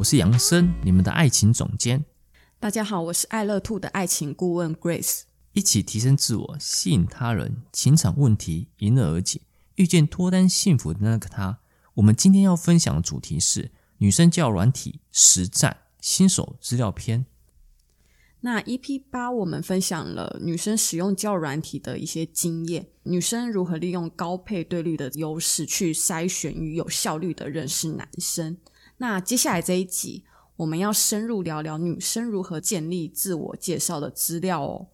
我是杨森，你们的爱情总监。大家好，我是爱乐 Two 的爱情顾问 Grace。一起提升自我，吸引他人，情场问题迎刃而解，遇见脱单幸福的那个他。我们今天要分享的主题是女生交友软体实战新手资料篇。那 EP 八我们分享了女生使用交友软体的一些经验，女生如何利用高配对率的优势去筛选与有效率的认识男生。那接下来这一集，我们要深入聊聊女生如何建立自我介绍的资料哦。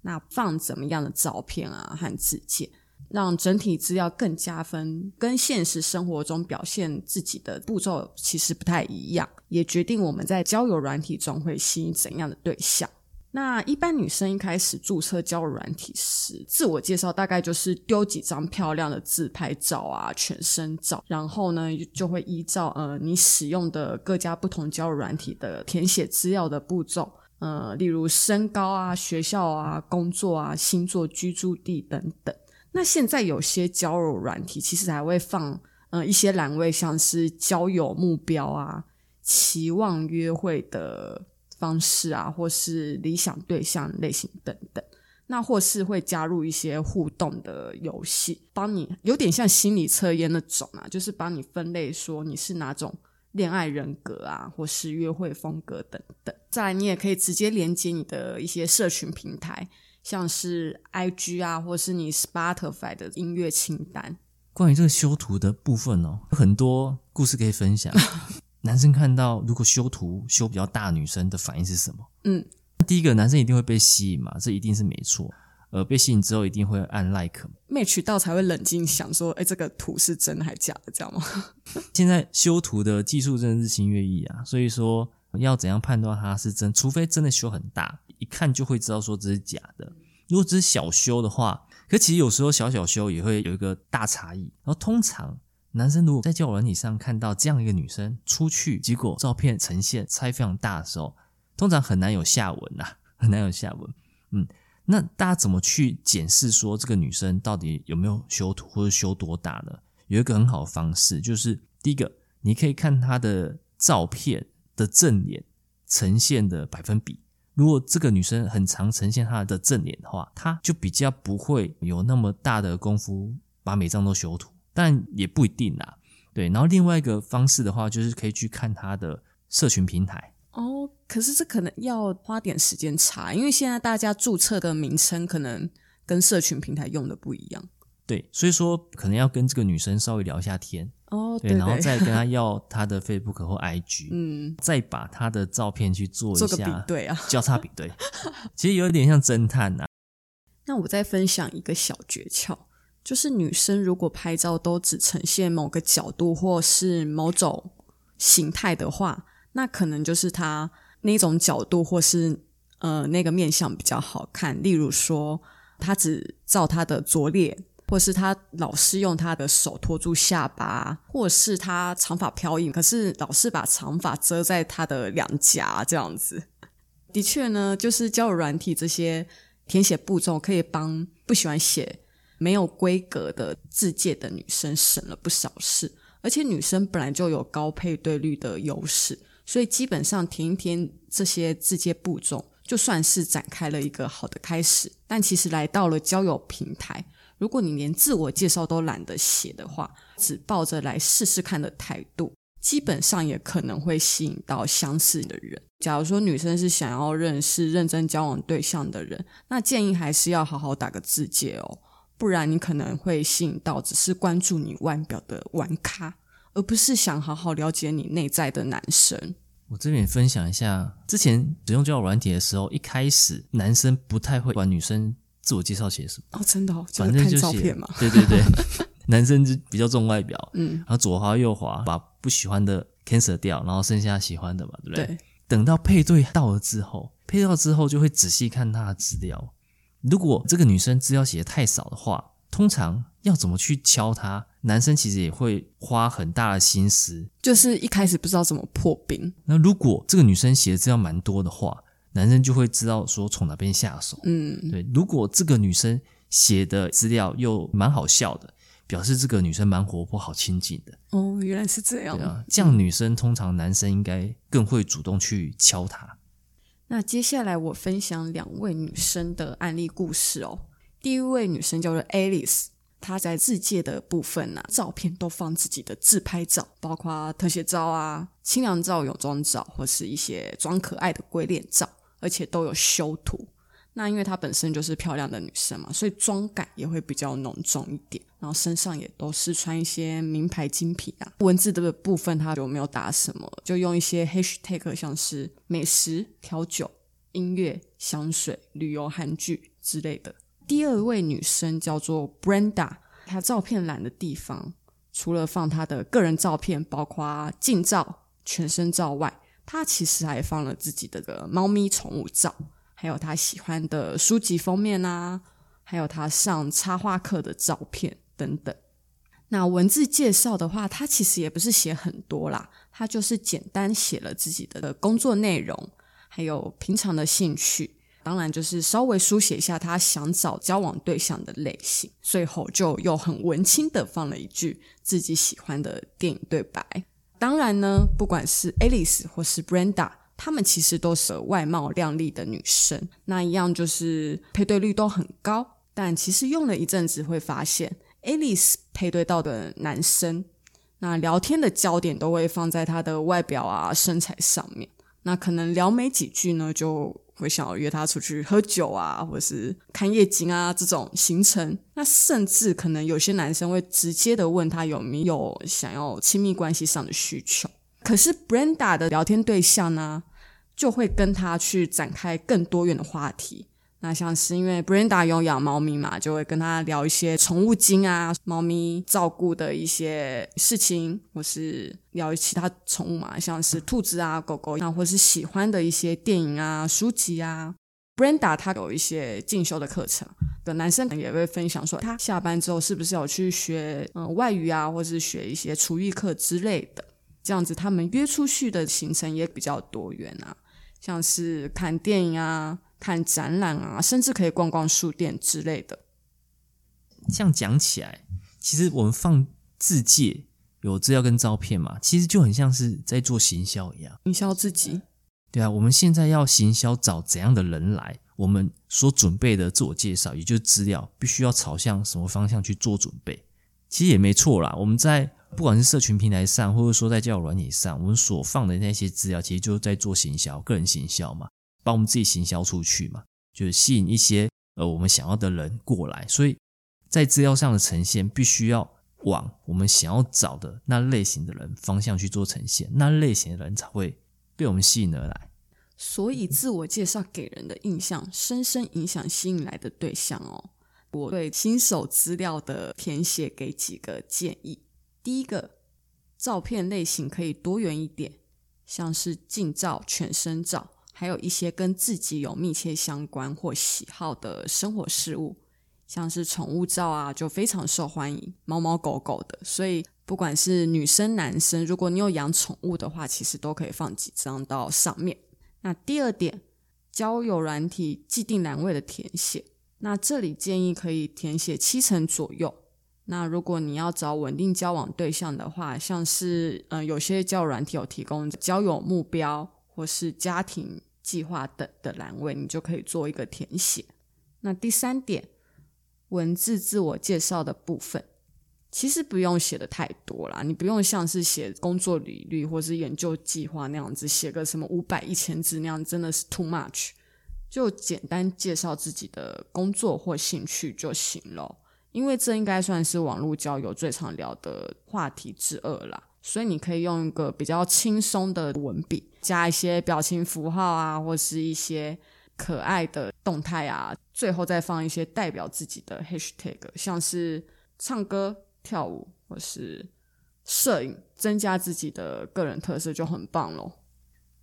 那放怎么样的照片啊和字介，让整体资料更加分，跟现实生活中表现自己的步骤其实不太一样，也决定我们在交友软体中会吸引怎样的对象。那一般女生一开始注册交友软体时，自我介绍大概就是丢几张漂亮的自拍照啊、全身照，然后呢就会依照呃你使用的各家不同交友软体的填写资料的步骤，呃，例如身高啊、学校啊、工作啊、星座、居住地等等。那现在有些交友软体其实还会放呃一些栏位，像是交友目标啊、期望约会的。方式啊，或是理想对象类型等等，那或是会加入一些互动的游戏，帮你有点像心理测验那种啊，就是帮你分类说你是哪种恋爱人格啊，或是约会风格等等。再来，你也可以直接连接你的一些社群平台，像是 IG 啊，或是你 Spotify 的音乐清单。关于这个修图的部分哦，有很多故事可以分享。男生看到如果修图修比较大，女生的反应是什么？嗯，第一个男生一定会被吸引嘛，这一定是没错。呃，被吸引之后一定会按 like，match 到才会冷静想说，哎，这个图是真的还假的，这样吗？现在修图的技术真的日新月异啊，所以说要怎样判断它是真？除非真的修很大，一看就会知道说这是假的。如果只是小修的话，可其实有时候小小修也会有一个大差异。然后通常。男生如果在交友软体上看到这样一个女生出去，结果照片呈现差异非常大的时候，通常很难有下文呐，很难有下文。嗯，那大家怎么去检视说这个女生到底有没有修图或者修多大呢？有一个很好的方式，就是第一个，你可以看她的照片的正脸呈现的百分比。如果这个女生很常呈现她的正脸的话，她就比较不会有那么大的功夫把每张都修图。但也不一定啦，对。然后另外一个方式的话，就是可以去看他的社群平台哦。可是这可能要花点时间查，因为现在大家注册的名称可能跟社群平台用的不一样。对，所以说可能要跟这个女生稍微聊一下天哦，对，对，然后再跟她要她的 Facebook 或 IG，嗯，再把她的照片去做一下比对啊，交叉比对，其实有点像侦探呐、啊。那我再分享一个小诀窍。就是女生如果拍照都只呈现某个角度或是某种形态的话，那可能就是她那种角度或是呃那个面相比较好看。例如说，她只照她的左脸，或是她老是用她的手托住下巴，或是她长发飘逸，可是老是把长发遮在她的两颊这样子。的确呢，就是交友软体这些填写步骤可以帮不喜欢写。没有规格的自介的女生省了不少事，而且女生本来就有高配对率的优势，所以基本上填一填这些自介步骤，就算是展开了一个好的开始。但其实来到了交友平台，如果你连自我介绍都懒得写的话，只抱着来试试看的态度，基本上也可能会吸引到相似的人。假如说女生是想要认识认真交往对象的人，那建议还是要好好打个自介哦。不然你可能会吸引到只是关注你外表的玩咖，而不是想好好了解你内在的男生。我这边分享一下，之前使用交友软体的时候，一开始男生不太会管女生自我介绍写什么哦，真的哦，反正就看照片嘛。对对对，男生就比较重外表，嗯，然后左滑右滑，把不喜欢的 cancel 掉，然后剩下喜欢的嘛，对不对？对。等到配对到了之后，配到之后就会仔细看他的资料。如果这个女生资料写的太少的话，通常要怎么去敲她？男生其实也会花很大的心思，就是一开始不知道怎么破冰。那如果这个女生写的资料蛮多的话，男生就会知道说从哪边下手。嗯，对。如果这个女生写的资料又蛮好笑的，表示这个女生蛮活泼、好亲近的。哦，原来是这样。对啊，这样女生通常男生应该更会主动去敲她。那接下来我分享两位女生的案例故事哦。第一位女生叫做 Alice，她在自介的部分呢、啊，照片都放自己的自拍照，包括特写照啊、清凉照、泳装照，或是一些装可爱的鬼脸照，而且都有修图。那因为她本身就是漂亮的女生嘛，所以妆感也会比较浓重一点，然后身上也都是穿一些名牌精品啊。文字的部分她就没有打什么，就用一些 hashtag，像是美食、调酒、音乐、香水、旅游、韩剧之类的。第二位女生叫做 Brenda，她照片栏的地方除了放她的个人照片，包括近照、全身照外，她其实还放了自己的个猫咪宠物照。还有他喜欢的书籍封面啊，还有他上插画课的照片等等。那文字介绍的话，他其实也不是写很多啦，他就是简单写了自己的工作内容，还有平常的兴趣，当然就是稍微书写一下他想找交往对象的类型。最后就又很文青的放了一句自己喜欢的电影对白。当然呢，不管是 Alice 或是 Brenda。她们其实都是外貌靓丽的女生，那一样就是配对率都很高。但其实用了一阵子，会发现 Alice 配对到的男生，那聊天的焦点都会放在她的外表啊、身材上面。那可能聊没几句呢，就会想要约她出去喝酒啊，或者是看夜景啊这种行程。那甚至可能有些男生会直接的问她有没有想要亲密关系上的需求。可是 Brenda 的聊天对象呢？就会跟他去展开更多元的话题。那像是因为 Brenda 有养猫咪嘛，就会跟他聊一些宠物经啊、猫咪照顾的一些事情，或是聊其他宠物嘛，像是兔子啊、狗狗，那或是喜欢的一些电影啊、书籍啊。Brenda 他有一些进修的课程，的男生也会分享说，他下班之后是不是有去学嗯外语啊，或是学一些厨艺课之类的。这样子，他们约出去的行程也比较多元啊。像是看电影啊、看展览啊，甚至可以逛逛书店之类的。这样讲起来，其实我们放自介有资料跟照片嘛，其实就很像是在做行销一样。行销自己？对啊，我们现在要行销找怎样的人来，我们所准备的自我介绍，也就是资料，必须要朝向什么方向去做准备。其实也没错啦，我们在。不管是社群平台上，或者说在交友软体上，我们所放的那些资料，其实就是在做行销，个人行销嘛，把我们自己行销出去嘛，就是吸引一些呃我们想要的人过来。所以在资料上的呈现，必须要往我们想要找的那类型的人方向去做呈现，那类型的人才会被我们吸引而来。所以自我介绍给人的印象，深深影响吸引来的对象哦。我对新手资料的填写给几个建议。第一个，照片类型可以多元一点，像是近照、全身照，还有一些跟自己有密切相关或喜好的生活事物，像是宠物照啊，就非常受欢迎，猫猫狗狗的。所以不管是女生男生，如果你有养宠物的话，其实都可以放几张到上面。那第二点，交友软体既定栏位的填写，那这里建议可以填写七成左右。那如果你要找稳定交往对象的话，像是嗯、有些交友软体有提供交友目标或是家庭计划等的栏位，你就可以做一个填写。那第三点，文字自我介绍的部分，其实不用写的太多啦，你不用像是写工作履历或是研究计划那样子，写个什么五百一千字那样，真的是 too much，就简单介绍自己的工作或兴趣就行了。因为这应该算是网络交友最常聊的话题之二啦，所以你可以用一个比较轻松的文笔，加一些表情符号啊，或是一些可爱的动态啊，最后再放一些代表自己的 hashtag，像是唱歌、跳舞，或是摄影，增加自己的个人特色就很棒喽。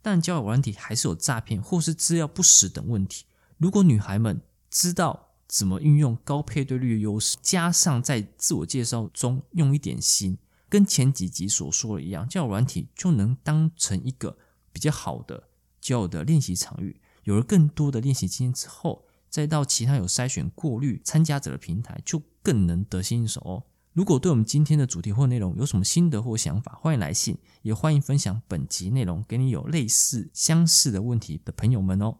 但交友软体还是有诈骗或是资料不实等问题。如果女孩们知道怎么运用高配对率的优势，加上在自我介绍中用一点心，跟前几集所说的一样，交友软体就能当成一个比较好的交友的练习场域。有了更多的练习经验之后，再到其他有筛选过滤参加者的平台，就更能得心应手哦。如果对我们今天的主题或内容有什么心得或想法，欢迎来信，也欢迎分享本集内容给你有类似相似的问题的朋友们哦。